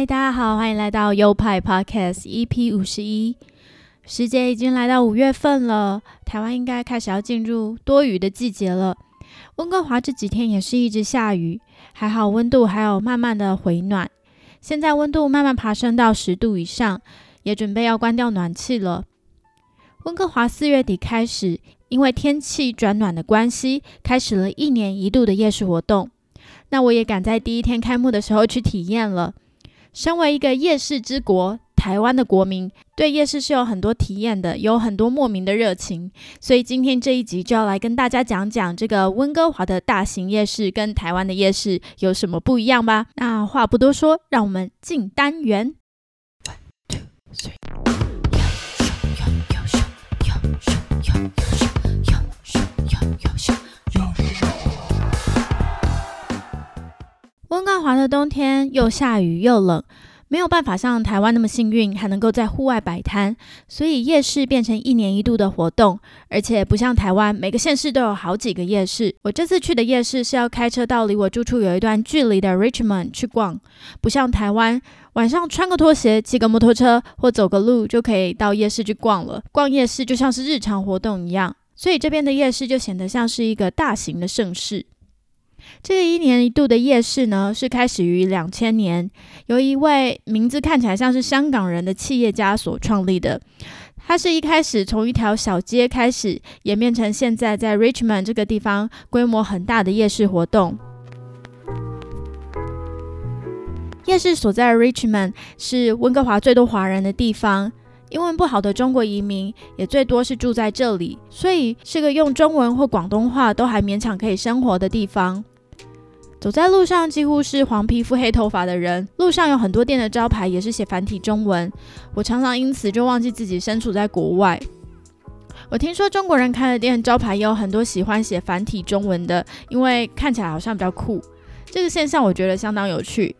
嗨，大家好，欢迎来到优派 Podcast EP 五十一。时节已经来到五月份了，台湾应该开始要进入多雨的季节了。温哥华这几天也是一直下雨，还好温度还有慢慢的回暖。现在温度慢慢爬升到十度以上，也准备要关掉暖气了。温哥华四月底开始，因为天气转暖的关系，开始了一年一度的夜市活动。那我也赶在第一天开幕的时候去体验了。身为一个夜市之国，台湾的国民对夜市是有很多体验的，有很多莫名的热情。所以今天这一集就要来跟大家讲讲这个温哥华的大型夜市跟台湾的夜市有什么不一样吧。那话不多说，让我们进单元。One, two, three. 温哥华的冬天又下雨又冷，没有办法像台湾那么幸运，还能够在户外摆摊，所以夜市变成一年一度的活动，而且不像台湾，每个县市都有好几个夜市。我这次去的夜市是要开车到离我住处有一段距离的 Richmond 去逛，不像台湾，晚上穿个拖鞋、骑个摩托车或走个路就可以到夜市去逛了。逛夜市就像是日常活动一样，所以这边的夜市就显得像是一个大型的盛事。这个一年一度的夜市呢，是开始于两千年，由一位名字看起来像是香港人的企业家所创立的。它是一开始从一条小街开始，演变成现在在 Richmond 这个地方规模很大的夜市活动。夜市所在 Richmond 是温哥华最多华人的地方，英文不好的中国移民也最多是住在这里，所以是个用中文或广东话都还勉强可以生活的地方。走在路上，几乎是黄皮肤黑头发的人。路上有很多店的招牌也是写繁体中文，我常常因此就忘记自己身处在国外。我听说中国人开的店招牌也有很多喜欢写繁体中文的，因为看起来好像比较酷。这个现象我觉得相当有趣。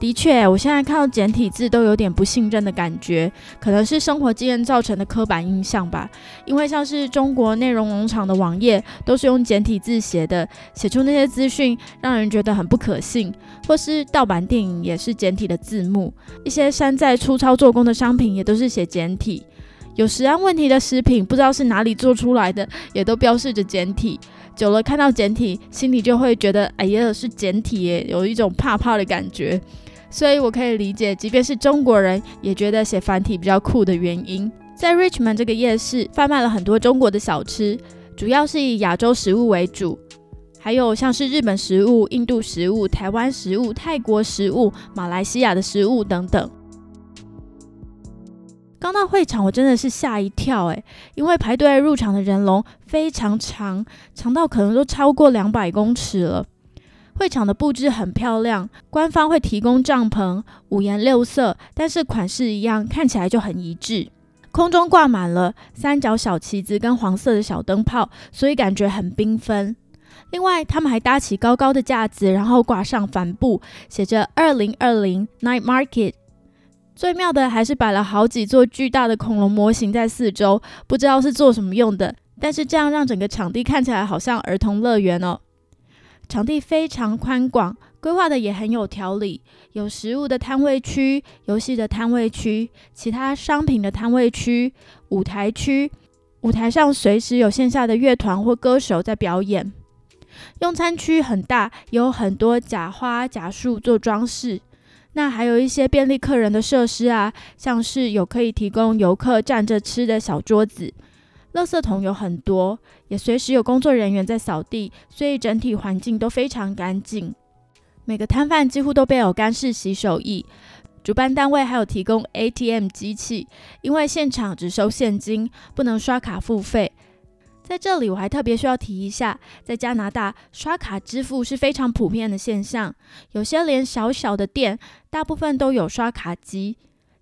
的确，我现在看到简体字都有点不信任的感觉，可能是生活经验造成的刻板印象吧。因为像是中国内容农场的网页都是用简体字写的，写出那些资讯让人觉得很不可信；或是盗版电影也是简体的字幕，一些山寨粗糙做工的商品也都是写简体。有食安问题的食品不知道是哪里做出来的，也都标示着简体。久了看到简体，心里就会觉得哎呀是简体耶，有一种怕怕的感觉。所以我可以理解，即便是中国人也觉得写繁体比较酷的原因。在 Richmond 这个夜市，贩卖了很多中国的小吃，主要是以亚洲食物为主，还有像是日本食物、印度食物、台湾食物、泰国食物、马来西亚的食物等等。刚到会场，我真的是吓一跳诶，因为排队入场的人龙非常长，长到可能都超过两百公尺了。会场的布置很漂亮，官方会提供帐篷，五颜六色，但是款式一样，看起来就很一致。空中挂满了三角小旗子跟黄色的小灯泡，所以感觉很缤纷。另外，他们还搭起高高的架子，然后挂上帆布，写着“二零二零 Night Market”。最妙的还是摆了好几座巨大的恐龙模型在四周，不知道是做什么用的，但是这样让整个场地看起来好像儿童乐园哦。场地非常宽广，规划的也很有条理，有食物的摊位区、游戏的摊位区、其他商品的摊位区、舞台区。舞台上随时有线下的乐团或歌手在表演。用餐区很大，有很多假花、假树做装饰。那还有一些便利客人的设施啊，像是有可以提供游客站着吃的小桌子。垃圾桶有很多，也随时有工作人员在扫地，所以整体环境都非常干净。每个摊贩几乎都备有干式洗手液，主办单位还有提供 ATM 机器，因为现场只收现金，不能刷卡付费。在这里，我还特别需要提一下，在加拿大刷卡支付是非常普遍的现象，有些连小小的店，大部分都有刷卡机。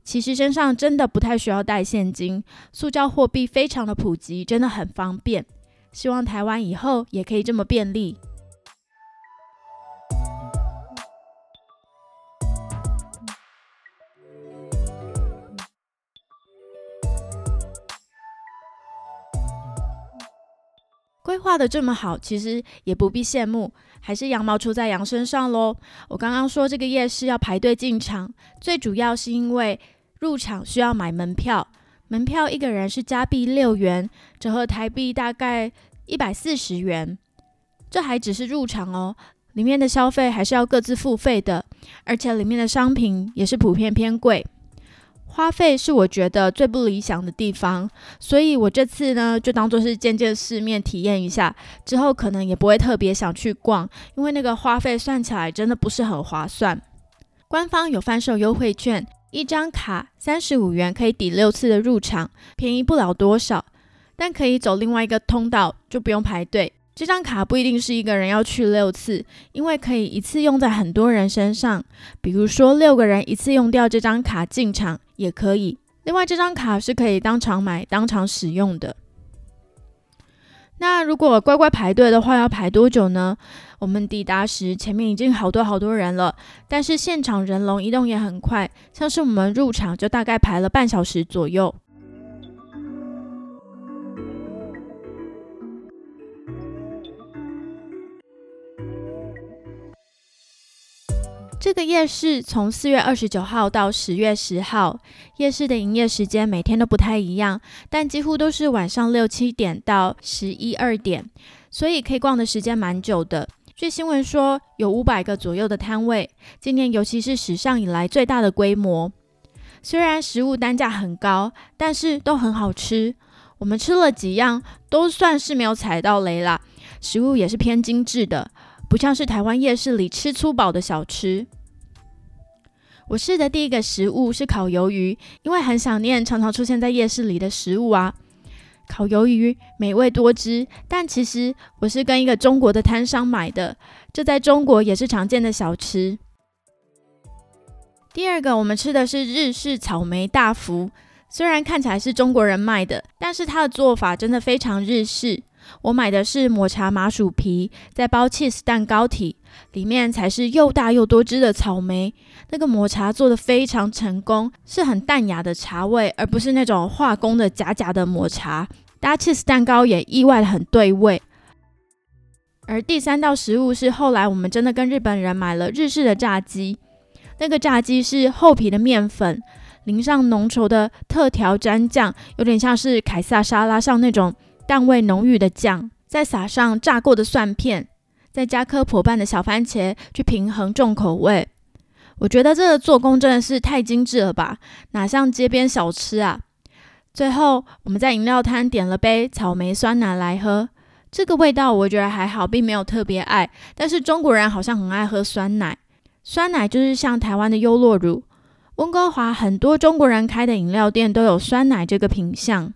其实身上真的不太需要带现金，塑胶货币非常的普及，真的很方便。希望台湾以后也可以这么便利。规划的这么好，其实也不必羡慕，还是羊毛出在羊身上喽。我刚刚说这个夜市要排队进场，最主要是因为。入场需要买门票，门票一个人是加币六元，折合台币大概一百四十元。这还只是入场哦，里面的消费还是要各自付费的，而且里面的商品也是普遍偏贵，花费是我觉得最不理想的地方。所以我这次呢，就当做是见见世面，体验一下，之后可能也不会特别想去逛，因为那个花费算起来真的不是很划算。官方有贩售优惠券。一张卡三十五元可以抵六次的入场，便宜不了多少，但可以走另外一个通道，就不用排队。这张卡不一定是一个人要去六次，因为可以一次用在很多人身上，比如说六个人一次用掉这张卡进场也可以。另外，这张卡是可以当场买、当场使用的。那如果乖乖排队的话，要排多久呢？我们抵达时，前面已经好多好多人了，但是现场人龙移动也很快，像是我们入场就大概排了半小时左右。这个夜市从四月二十九号到十月十号，夜市的营业时间每天都不太一样，但几乎都是晚上六七点到十一二点，所以可以逛的时间蛮久的。据新闻说，有五百个左右的摊位，今年尤其是史上以来最大的规模。虽然食物单价很高，但是都很好吃。我们吃了几样，都算是没有踩到雷啦。食物也是偏精致的，不像是台湾夜市里吃粗饱的小吃。我试的第一个食物是烤鱿鱼，因为很想念常常出现在夜市里的食物啊。烤鱿鱼美味多汁，但其实我是跟一个中国的摊商买的，这在中国也是常见的小吃。第二个我们吃的是日式草莓大福，虽然看起来是中国人卖的，但是它的做法真的非常日式。我买的是抹茶麻薯皮，再包 cheese 蛋糕体，里面才是又大又多汁的草莓。那个抹茶做的非常成功，是很淡雅的茶味，而不是那种化工的假假的抹茶。搭 cheese 蛋糕也意外的很对味。而第三道食物是后来我们真的跟日本人买了日式的炸鸡，那个炸鸡是厚皮的面粉，淋上浓稠的特调蘸酱，有点像是凯撒沙拉上那种。淡味浓郁的酱，再撒上炸过的蒜片，再加颗破瓣的小番茄，去平衡重口味。我觉得这个做工真的是太精致了吧，哪像街边小吃啊！最后我们在饮料摊点了杯草莓酸奶来喝，这个味道我觉得还好，并没有特别爱。但是中国人好像很爱喝酸奶，酸奶就是像台湾的优酪乳。温哥华很多中国人开的饮料店都有酸奶这个品相。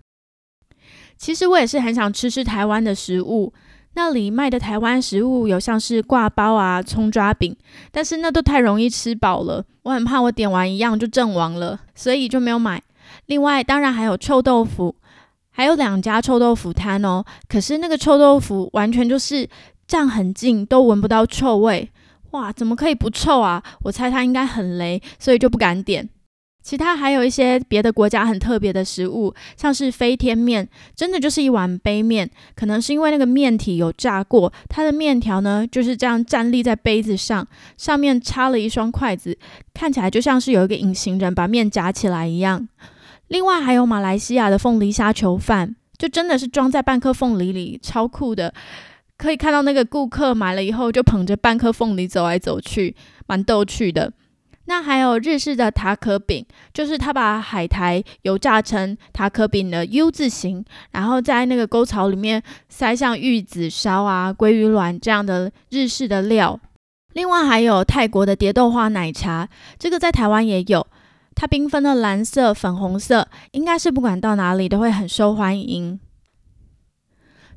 其实我也是很想吃吃台湾的食物，那里卖的台湾食物有像是挂包啊、葱抓饼，但是那都太容易吃饱了，我很怕我点完一样就阵亡了，所以就没有买。另外，当然还有臭豆腐，还有两家臭豆腐摊哦，可是那个臭豆腐完全就是站很近都闻不到臭味，哇，怎么可以不臭啊？我猜它应该很雷，所以就不敢点。其他还有一些别的国家很特别的食物，像是飞天面，真的就是一碗杯面，可能是因为那个面体有炸过，它的面条呢就是这样站立在杯子上，上面插了一双筷子，看起来就像是有一个隐形人把面夹起来一样。另外还有马来西亚的凤梨虾球饭，就真的是装在半颗凤梨里，超酷的，可以看到那个顾客买了以后就捧着半颗凤梨走来走去，蛮逗趣的。那还有日式的塔可饼，就是他把海苔油炸成塔可饼的 U 字形，然后在那个沟槽里面塞上玉子烧啊、鲑鱼卵这样的日式的料。另外还有泰国的蝶豆花奶茶，这个在台湾也有，它缤纷的蓝色、粉红色，应该是不管到哪里都会很受欢迎。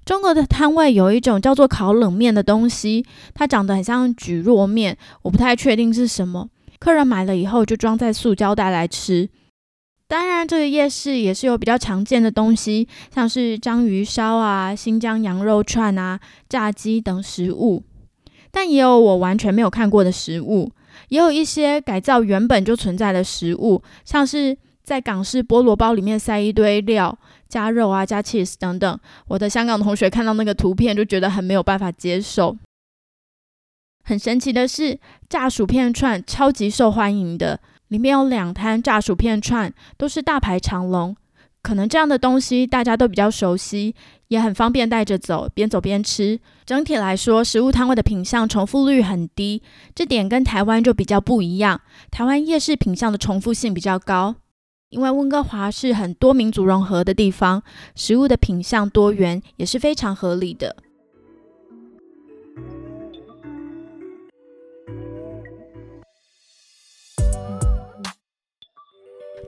中国的摊位有一种叫做烤冷面的东西，它长得很像蒟蒻面，我不太确定是什么。客人买了以后就装在塑胶袋来吃。当然，这个夜市也是有比较常见的东西，像是章鱼烧啊、新疆羊肉串啊、炸鸡等食物。但也有我完全没有看过的食物，也有一些改造原本就存在的食物，像是在港式菠萝包里面塞一堆料。加肉啊，加 cheese 等等。我的香港同学看到那个图片就觉得很没有办法接受。很神奇的是，炸薯片串超级受欢迎的，里面有两摊炸薯片串，都是大排长龙。可能这样的东西大家都比较熟悉，也很方便带着走，边走边吃。整体来说，食物摊位的品相重复率很低，这点跟台湾就比较不一样。台湾夜市品相的重复性比较高。因为温哥华是很多民族融合的地方，食物的品相多元也是非常合理的。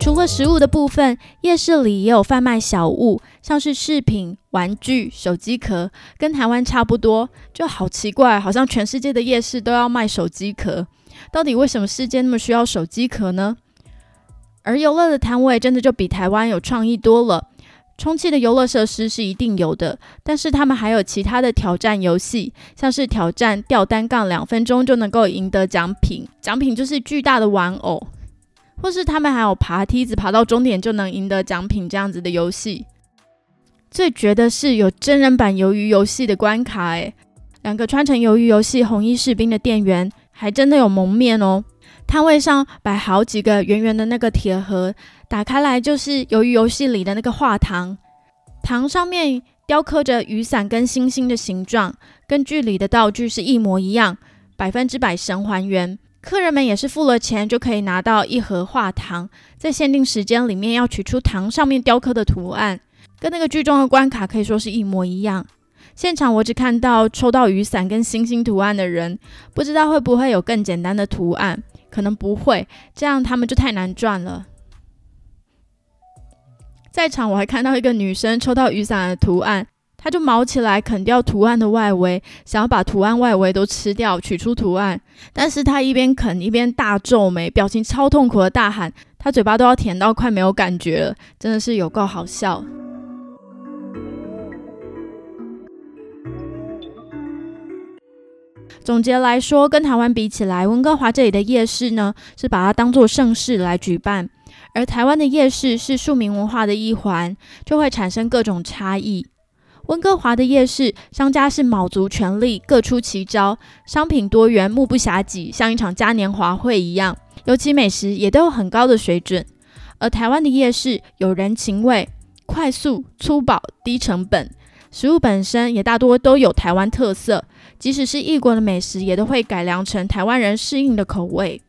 除了食物的部分，夜市里也有贩卖小物，像是饰品、玩具、手机壳，跟台湾差不多。就好奇怪，好像全世界的夜市都要卖手机壳，到底为什么世界那么需要手机壳呢？而游乐的摊位真的就比台湾有创意多了。充气的游乐设施是一定有的，但是他们还有其他的挑战游戏，像是挑战吊单杠两分钟就能够赢得奖品，奖品就是巨大的玩偶，或是他们还有爬梯子爬到终点就能赢得奖品这样子的游戏。最绝的是有真人版鱿鱼游戏的关卡，诶，两个穿成鱿鱼游戏红衣士兵的店员还真的有蒙面哦。摊位上摆好几个圆圆的那个铁盒，打开来就是鱿鱼游戏里的那个画糖，糖上面雕刻着雨伞跟星星的形状，跟剧里的道具是一模一样，百分之百神还原。客人们也是付了钱就可以拿到一盒画糖，在限定时间里面要取出糖上面雕刻的图案，跟那个剧中的关卡可以说是一模一样。现场我只看到抽到雨伞跟星星图案的人，不知道会不会有更简单的图案。可能不会，这样他们就太难赚了。在场我还看到一个女生抽到雨伞的图案，他就毛起来啃掉图案的外围，想要把图案外围都吃掉，取出图案。但是他一边啃一边大皱眉，表情超痛苦的大喊，他嘴巴都要甜到快没有感觉了，真的是有够好笑。总结来说，跟台湾比起来，温哥华这里的夜市呢，是把它当做盛事来举办；而台湾的夜市是庶民文化的一环，就会产生各种差异。温哥华的夜市，商家是卯足全力，各出奇招，商品多元，目不暇给，像一场嘉年华会一样。尤其美食也都有很高的水准。而台湾的夜市有人情味，快速、粗暴、低成本，食物本身也大多都有台湾特色。即使是异国的美食，也都会改良成台湾人适应的口味。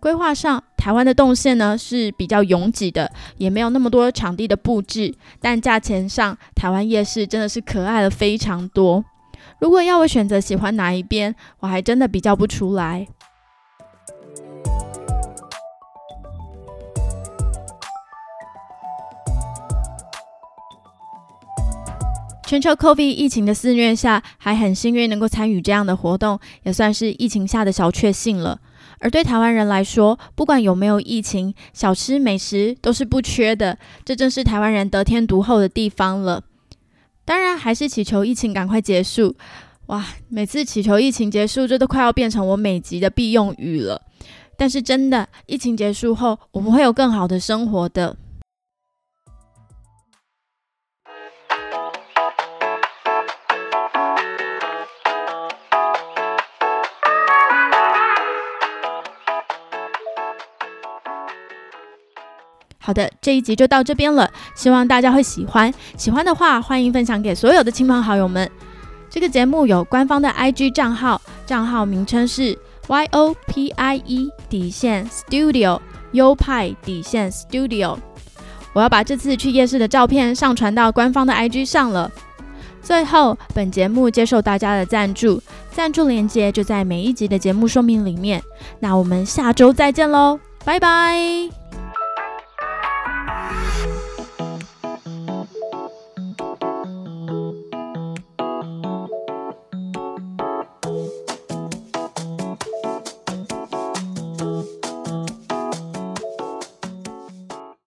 规划上，台湾的动线呢是比较拥挤的，也没有那么多场地的布置。但价钱上，台湾夜市真的是可爱了非常多。如果要我选择喜欢哪一边，我还真的比较不出来。全球 COVID 疫情的肆虐下，还很幸运能够参与这样的活动，也算是疫情下的小确幸了。而对台湾人来说，不管有没有疫情，小吃美食都是不缺的，这正是台湾人得天独厚的地方了。当然，还是祈求疫情赶快结束。哇，每次祈求疫情结束，这都快要变成我每集的必用语了。但是真的，疫情结束后，我们会有更好的生活的。好的，这一集就到这边了，希望大家会喜欢。喜欢的话，欢迎分享给所有的亲朋好友们。这个节目有官方的 IG 账号，账号名称是 Y O P I E 底线 Studio 优派底线 Studio。我要把这次去夜市的照片上传到官方的 IG 上了。最后，本节目接受大家的赞助，赞助链接就在每一集的节目说明里面。那我们下周再见喽，拜拜。